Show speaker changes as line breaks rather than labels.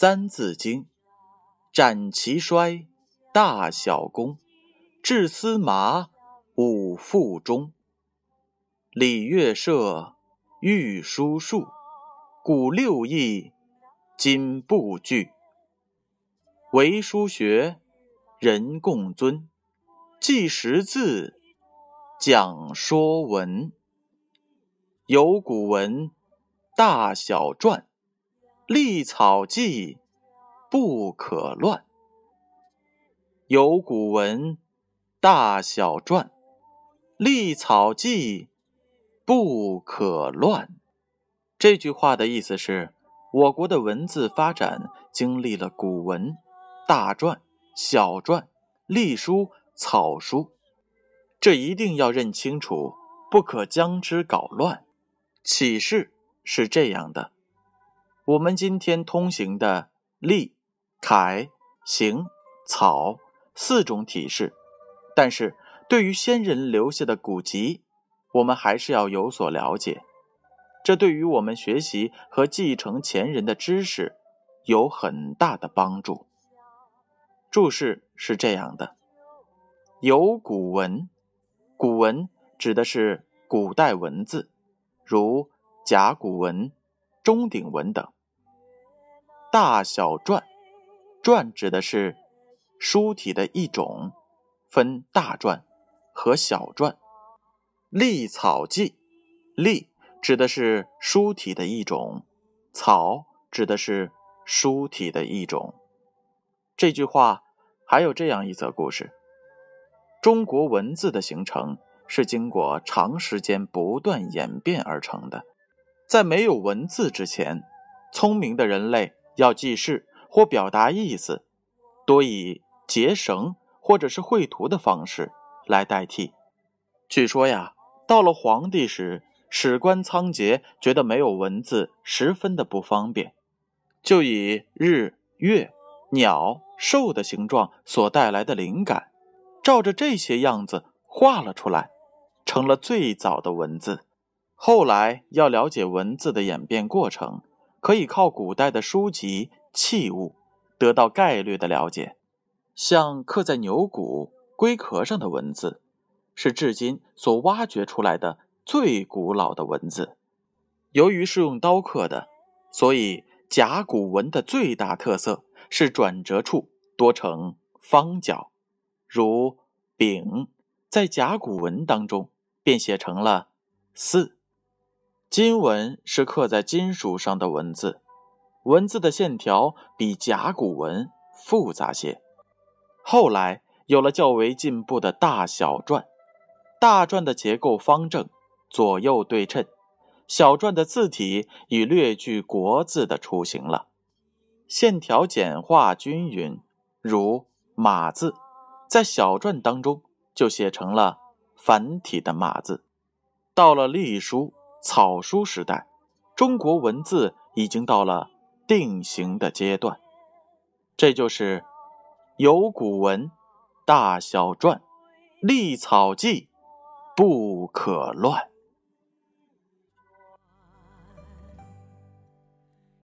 三字经》，斩其衰，大小功，治司马，五腹中。礼乐射，御书数，古六艺，今不惧。为书学，人共尊；记识字，讲说文。有古文，大小篆，立草记，不可乱。有古文，大小篆，立草记。不可乱。这句话的意思是，我国的文字发展经历了古文、大篆、小篆、隶书、草书，这一定要认清楚，不可将之搞乱。启示是这样的：我们今天通行的隶、楷、行、草四种体式，但是对于先人留下的古籍。我们还是要有所了解，这对于我们学习和继承前人的知识有很大的帮助。注释是这样的：有古文，古文指的是古代文字，如甲骨文、钟鼎文等；大小篆，篆指的是书体的一种，分大篆和小篆。隶草记，隶指的是书体的一种，草指的是书体的一种。这句话还有这样一则故事：中国文字的形成是经过长时间不断演变而成的。在没有文字之前，聪明的人类要记事或表达意思，多以结绳或者是绘图的方式来代替。据说呀。到了皇帝时，史官仓颉觉得没有文字十分的不方便，就以日、月、鸟、兽的形状所带来的灵感，照着这些样子画了出来，成了最早的文字。后来要了解文字的演变过程，可以靠古代的书籍器物得到概略的了解，像刻在牛骨、龟壳上的文字。是至今所挖掘出来的最古老的文字。由于是用刀刻的，所以甲骨文的最大特色是转折处多呈方角，如“丙”在甲骨文当中便写成了“四”。金文是刻在金属上的文字，文字的线条比甲骨文复杂些。后来有了较为进步的大小篆。大篆的结构方正，左右对称；小篆的字体已略具国字的雏形了，线条简化均匀。如“马”字，在小篆当中就写成了繁体的“马”字。到了隶书、草书时代，中国文字已经到了定型的阶段。这就是有古文、大小篆、隶草记。不可乱。